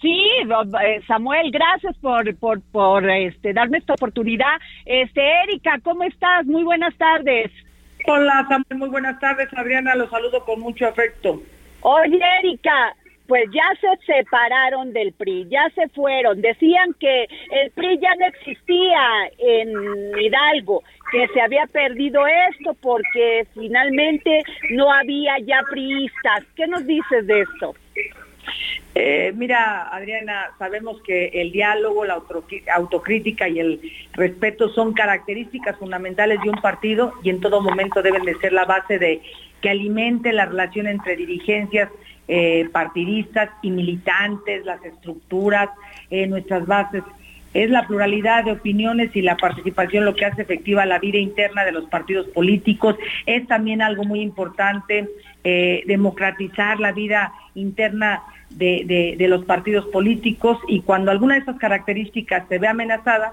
Sí, eh, Samuel, gracias por, por, por este, darme esta oportunidad. Este, Erika, ¿cómo estás? Muy buenas tardes. Hola, Samuel, muy buenas tardes. Adriana, los saludo con mucho afecto. Oye, Erika, pues ya se separaron del PRI, ya se fueron. Decían que el PRI ya no existía en Hidalgo, que se había perdido esto porque finalmente no había ya priistas. ¿Qué nos dices de esto? Eh, mira, Adriana, sabemos que el diálogo, la autocrítica y el respeto son características fundamentales de un partido y en todo momento deben de ser la base de que alimente la relación entre dirigencias eh, partidistas y militantes, las estructuras, eh, nuestras bases es la pluralidad de opiniones y la participación lo que hace efectiva la vida interna de los partidos políticos. Es también algo muy importante democratizar la vida interna de, de, los partidos políticos y cuando alguna de esas características se ve amenazada,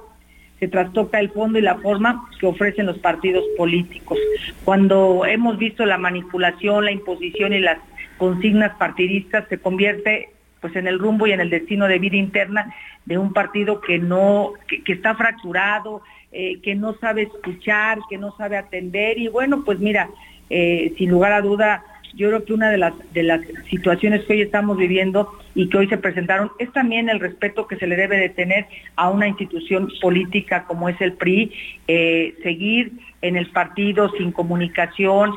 se trastoca el fondo y la forma que ofrecen los partidos políticos. Cuando hemos visto la manipulación, la imposición y las consignas partidistas, se convierte pues en el rumbo y en el destino de vida interna de un partido que no, que, está fracturado, eh, que no sabe escuchar, que no sabe atender. Y bueno, pues mira, eh, sin lugar a duda, yo creo que una de las, de las situaciones que hoy estamos viviendo y que hoy se presentaron es también el respeto que se le debe de tener a una institución política como es el PRI, eh, seguir en el partido sin comunicación,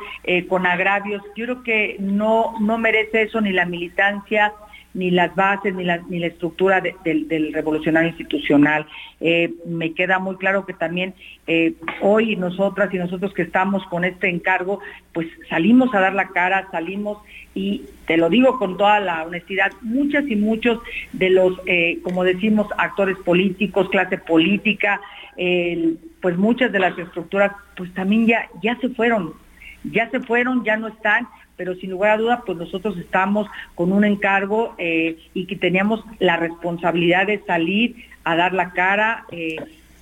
con agravios. Yo creo que no, no merece eso ni la militancia, ni las bases, ni la, ni la estructura del revolucionario institucional. Eh, me queda muy claro que también eh, hoy nosotras y nosotros que estamos con este encargo, pues salimos a dar la cara, salimos y te lo digo con toda la honestidad, muchas y muchos de los, eh, como decimos, actores políticos, clase política, pues muchas de las estructuras, pues también ya, ya se fueron, ya se fueron, ya no están pero sin lugar a duda, pues nosotros estamos con un encargo eh, y que teníamos la responsabilidad de salir a dar la cara, eh,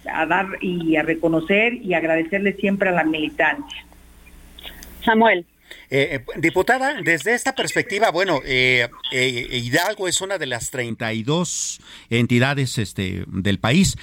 a dar y a reconocer y agradecerle siempre a la militancia. Samuel. Eh, diputada, desde esta perspectiva, bueno, Hidalgo es una de las 32 entidades este, del país.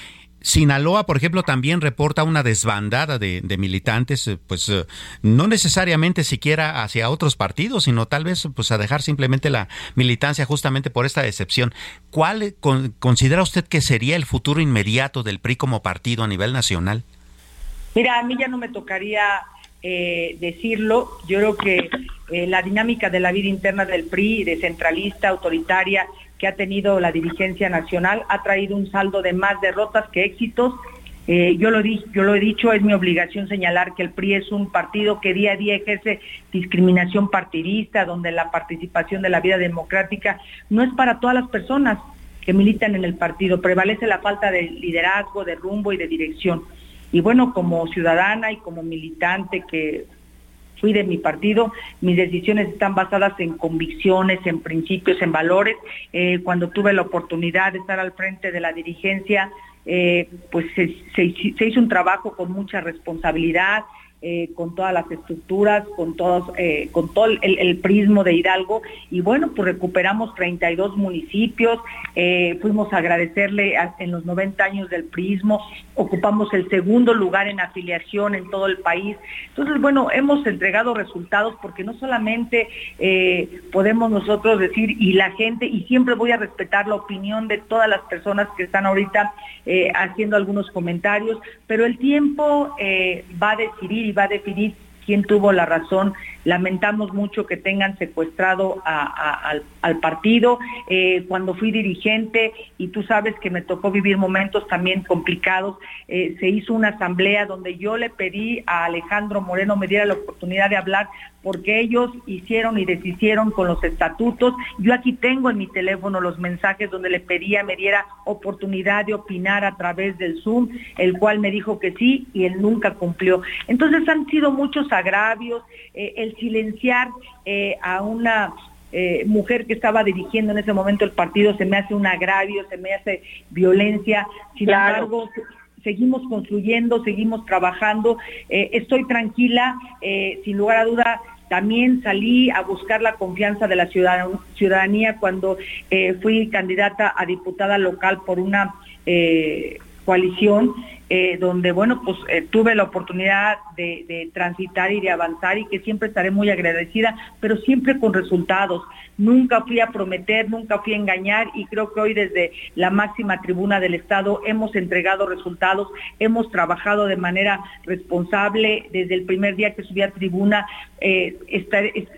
Sinaloa, por ejemplo, también reporta una desbandada de, militantes, eh, pues eh, no necesariamente siquiera hacia otros partidos, sino tal vez pues a dejar simplemente la militancia justamente por esta decepción. ¿Cuál considera usted que sería el futuro inmediato del PRI como partido a nivel nacional? Mira, a mí ya no me tocaría eh, decirlo. Yo creo que la dinámica de la vida interna del PRI, descentralista, autoritaria, que ha tenido la dirigencia nacional ha traído un saldo de más derrotas que éxitos. Eh, yo, lo yo lo he dicho, es mi obligación señalar que el PRI es un partido que día a día ejerce discriminación partidista, donde la participación de la vida democrática no es para todas las personas que militan en el partido, prevalece la falta de liderazgo, de rumbo y de dirección. Y bueno, como ciudadana y como militante que fui de mi partido, mis decisiones están basadas en convicciones, en principios, en valores. Eh, cuando tuve la oportunidad de estar al frente de la dirigencia, eh, pues se, hizo un trabajo con mucha responsabilidad, eh, con todas las estructuras, con todos, eh, con todo el, prismo de Hidalgo. Y bueno, pues recuperamos 32 municipios, eh, fuimos a agradecerle en los 90 años del prismo, ocupamos el segundo lugar en afiliación en todo el país. Entonces, bueno, hemos entregado resultados porque no solamente podemos nosotros decir, y la gente, y siempre voy a respetar la opinión de todas las personas que están ahorita haciendo algunos comentarios, pero el tiempo va a decidir va a definir quién tuvo la razón. Lamentamos mucho que tengan secuestrado al, partido. Eh, cuando fui dirigente, y tú sabes que me tocó vivir momentos también complicados, eh, se hizo una asamblea donde yo le pedí a Alejandro Moreno me diera la oportunidad de hablar porque ellos hicieron y deshicieron con los estatutos. Yo aquí tengo en mi teléfono los mensajes donde le pedía me diera oportunidad de opinar a través del Zoom, el cual me dijo que sí y él nunca cumplió. Entonces han sido muchos agravios, eh, el silenciar eh, a una eh, mujer que estaba dirigiendo en ese momento el partido se me hace un agravio, se me hace violencia. Sin embargo, seguimos construyendo, seguimos trabajando. estoy tranquila, sin lugar a duda, también salí a buscar la confianza de la ciudadanía cuando fui candidata a diputada local por una coalición eh, donde, bueno, pues tuve la oportunidad de, de, transitar y de avanzar y que siempre estaré muy agradecida, pero siempre con resultados. Nunca fui a prometer, nunca fui a engañar y creo que hoy desde la máxima tribuna del Estado hemos entregado resultados, hemos trabajado de manera responsable desde el primer día que subí a tribuna, eh,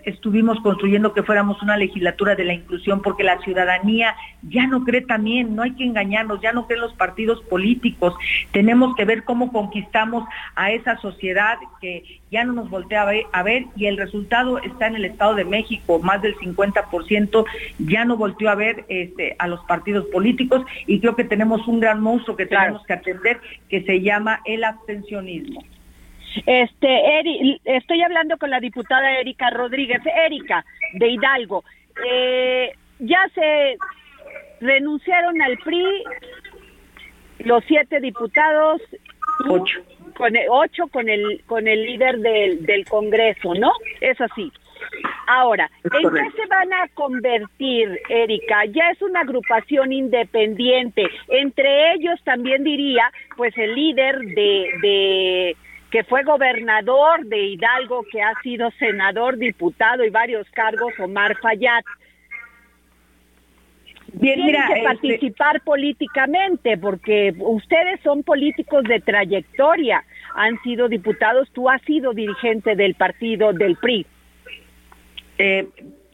estuvimos construyendo que fuéramos una legislatura de la inclusión porque la ciudadanía ya no cree también, no hay que engañarnos, ya no creen los partidos políticos, tenemos tenemos que ver cómo conquistamos a esa sociedad que ya no nos voltea a ver, y el resultado está en el Estado de México, más del 50% ya no volteó a ver este, a los partidos políticos y creo que tenemos un gran monstruo que tenemos que atender que se llama el abstencionismo. Este, Eri, estoy hablando con la diputada Erika Rodríguez. Erika, de Hidalgo. Eh, ya se renunciaron al PRI los siete diputados, ocho, con el, ocho con el con el líder del, del Congreso, ¿no? Es así. Ahora, ¿en qué se van a convertir, Erika? Ya es una agrupación independiente. Entre ellos también diría, pues el líder de, de que fue gobernador de Hidalgo, que ha sido senador, diputado y varios cargos, Omar Fayad. Bien, que este participar políticamente, porque ustedes son políticos de trayectoria, han sido diputados, tú has sido dirigente del partido del PRI. Eh,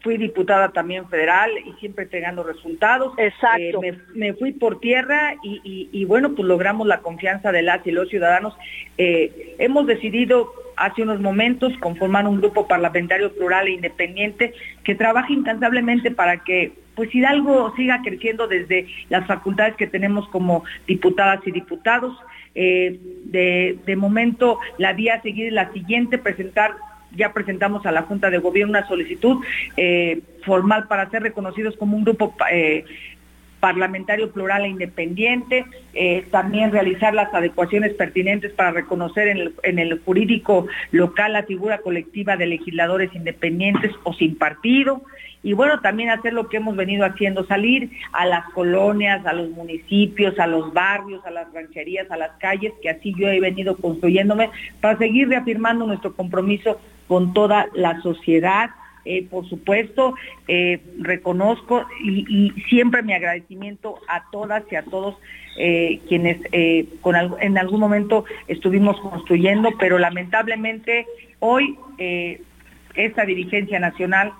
fui diputada también federal y siempre entregando resultados. Exacto. Eh, me, fui por tierra y, bueno, pues logramos la confianza de las y los ciudadanos. Eh, hemos decidido hace unos momentos conformar un grupo parlamentario plural e independiente que trabaja incansablemente para que pues Hidalgo siga creciendo desde las facultades que tenemos como diputadas y diputados. Eh, de, momento la vía a seguir es la siguiente, presentar ya presentamos a la Junta de Gobierno una solicitud eh, formal para ser reconocidos como un grupo eh, parlamentario plural e independiente, eh, también realizar las adecuaciones pertinentes para reconocer en el, en el, jurídico local la figura colectiva de legisladores independientes o sin partido, y bueno, también hacer lo que hemos venido haciendo, salir a las colonias, a los municipios, a los barrios, a las rancherías, a las calles, que así yo he venido construyéndome, para seguir reafirmando nuestro compromiso con toda la sociedad. Eh, por supuesto, eh, reconozco y, siempre mi agradecimiento a todas y a todos eh, quienes en algún momento estuvimos construyendo, pero lamentablemente hoy esta dirigencia nacional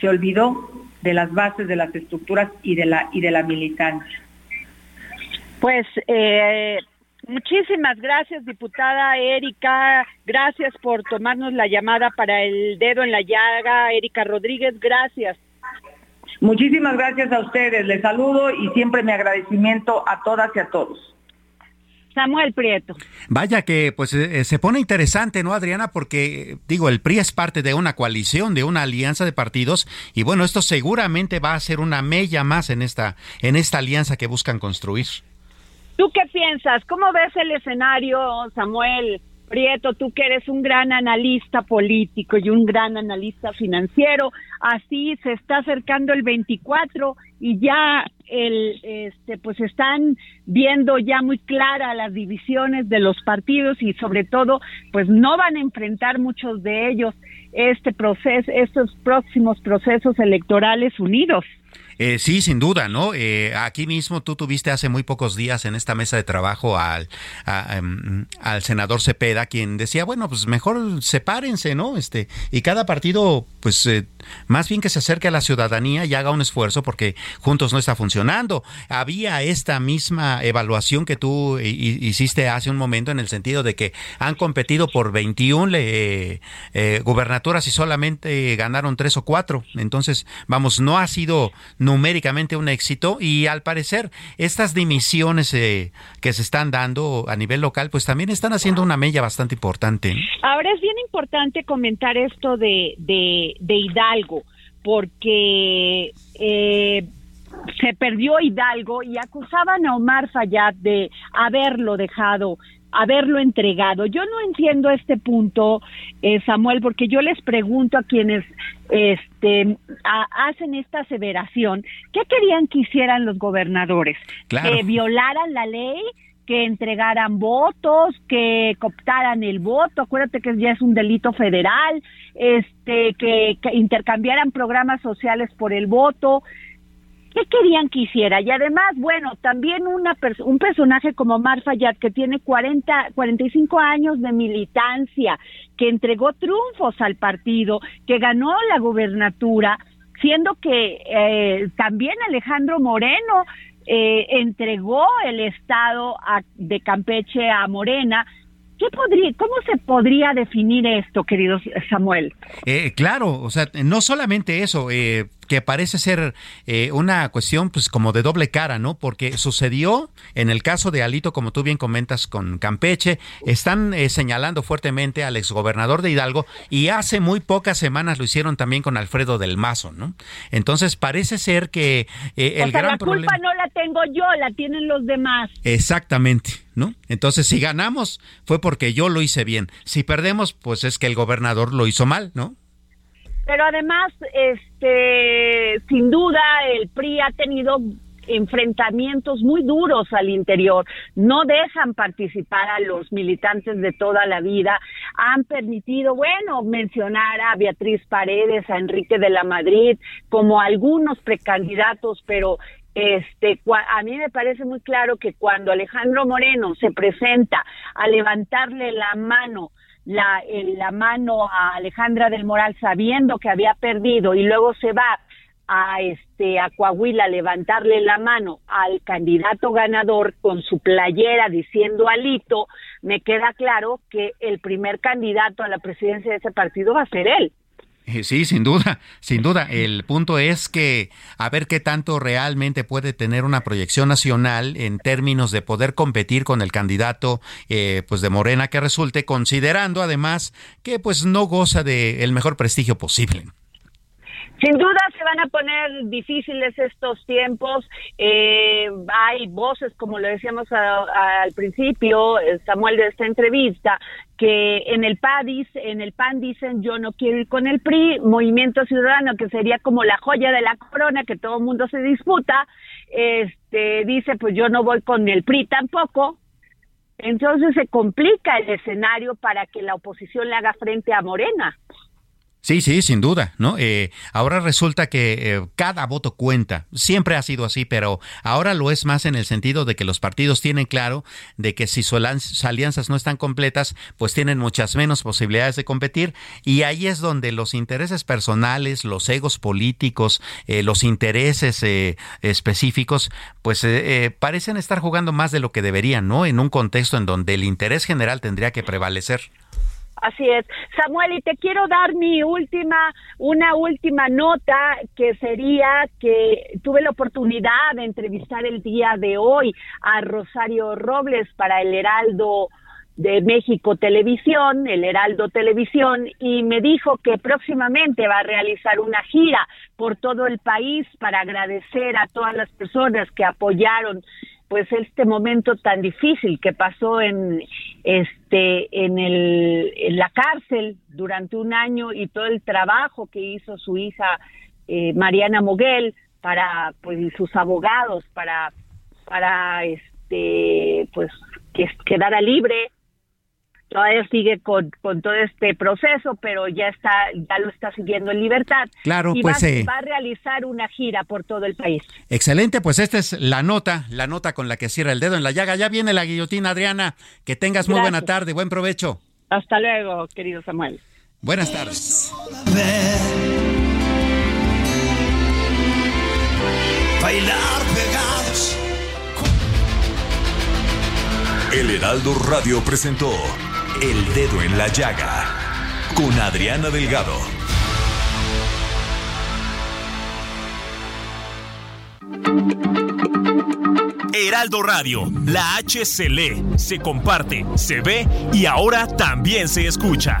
se olvidó de las bases de las estructuras y de la y de la militancia. Pues muchísimas gracias, diputada Erika. Gracias por tomarnos la llamada para el dedo en la llaga. Erika Rodríguez, gracias. Muchísimas gracias a ustedes. Les saludo y siempre mi agradecimiento a todas y a todos. Samuel Prieto. Vaya que pues eh, eh, se pone interesante, ¿no, Adriana? Porque digo, el PRI es parte de una coalición, de una alianza de partidos y bueno, esto seguramente va a ser una mella más en esta en esta alianza que buscan construir. ¿Tú qué piensas? ¿Cómo ves el escenario, Samuel? Prieto, tú que eres un gran analista político y un gran analista financiero, así se está acercando el 24 y ya el este pues están viendo ya muy claras las divisiones de los partidos y sobre todo pues no van a enfrentar muchos de ellos este proceso estos próximos procesos electorales unidos. Eh, sí, sin duda, ¿no? Eh, aquí mismo tú tuviste hace muy pocos días en esta mesa de trabajo al, em, al senador Cepeda, quien decía, bueno, pues mejor sepárense, ¿no? Este, y cada partido, pues, eh, más bien que se acerque a la ciudadanía y haga un esfuerzo porque juntos no está funcionando. Había esta misma evaluación que tú hiciste hace un momento en el sentido de que han competido por 21 gubernaturas y solamente ganaron tres o cuatro. Entonces, vamos, no ha sido numéricamente un éxito y al parecer estas dimisiones eh, que se están dando a nivel local pues también están haciendo una mella bastante importante. Ahora es bien importante comentar esto de, de, porque eh, se perdió Hidalgo y acusaban a Omar Fayad de haberlo dejado haberlo entregado. Yo no entiendo este punto, eh, Samuel, porque yo les pregunto a quienes este, hacen esta aseveración, ¿qué querían que hicieran los gobernadores? ¿Que violaran la ley? que entregaran votos, que cooptaran el voto, acuérdate que ya es un delito federal, este, que intercambiaran programas sociales por el voto, ¿Qué querían que hiciera? Y además, bueno, también una un personaje como Mar Fayad, que tiene 40, 45 años de militancia, que entregó triunfos al partido, que ganó la gubernatura, siendo que eh, también Alejandro Moreno eh, entregó el estado de Campeche a Morena. ¿Qué podría, ¿Cómo se podría definir esto, querido Samuel? Eh, claro, o sea, no solamente eso, eh, que parece ser eh, una cuestión pues como de doble cara, ¿no? Porque sucedió en el caso de Alito, como tú bien comentas con Campeche, están eh, señalando fuertemente al exgobernador de Hidalgo y hace muy pocas semanas lo hicieron también con Alfredo del Mazo, ¿no? Entonces parece ser que eh, el o sea, gran la culpa no la tengo yo, la tienen los demás. Exactamente, ¿no? Entonces si ganamos fue porque yo lo hice bien, si perdemos pues es que el gobernador lo hizo mal, ¿no? Pero además, este, sin duda, el PRI ha tenido enfrentamientos muy duros al interior, no dejan participar a los militantes de toda la vida, han permitido, bueno, mencionar a Beatriz Paredes, a Enrique de la Madrid, como algunos precandidatos, pero este a mí me parece muy claro que cuando Alejandro Moreno se presenta a levantarle la mano la, la mano a Alejandra del Moral sabiendo que había perdido y luego se va a este a Coahuila a levantarle la mano al candidato ganador con su playera diciendo alito, me queda claro que el primer candidato a la presidencia de ese partido va a ser él. Eh, sí, sin duda, sin duda. El punto es que a ver qué tanto realmente puede tener una proyección nacional en términos de poder competir con el candidato, eh, pues de Morena que resulte, considerando además que pues no goza del el mejor prestigio posible. Sin duda se van a poner difíciles estos tiempos. Eh, hay voces, como lo decíamos al principio, Samuel, de esta entrevista, que en el PADIS, en el PAN dicen yo no quiero ir con el PRI, Movimiento Ciudadano, que sería como la joya de la corona que todo el mundo se disputa, este dice pues yo no voy con el PRI tampoco. Entonces se complica el escenario para que la oposición le haga frente a Morena. Sí, sí, sin duda, ¿no? Eh, ahora resulta que eh, cada voto cuenta. Siempre ha sido así, pero ahora lo es más en el sentido de que los partidos tienen claro de que si sus alianzas no están completas, pues tienen muchas menos posibilidades de competir. Y ahí es donde los intereses personales, los egos políticos, eh, los intereses específicos, pues parecen estar jugando más de lo que deberían, ¿no? En un contexto en donde el interés general tendría que prevalecer. Así es. Samuel, y te quiero dar mi última, una última nota que sería que tuve la oportunidad de entrevistar el día de hoy a Rosario Robles para el Heraldo de México Televisión, el Heraldo Televisión, y me dijo que próximamente va a realizar una gira por todo el país para agradecer a todas las personas que apoyaron pues este momento tan difícil que pasó en este en el en la cárcel durante un año y todo el trabajo que hizo su hija eh, Mariana Moguel para pues y sus abogados para para este pues que quedara libre todavía sigue con, con, todo este proceso, pero ya está, ya lo está siguiendo en libertad. Claro, y pues va, eh, va, a realizar una gira por todo el país. Excelente, pues esta es la nota, la nota con la que cierra el dedo en la llaga. Ya viene la guillotina, Adriana. Que tengas muy buena tarde, buen provecho. Hasta luego, querido Samuel. Buenas tardes. Bailar pegados. El Heraldo Radio presentó el Dedo en la Llaga con Adriana Delgado. Heraldo Radio, la H se lee, se comparte, se ve y ahora también se escucha.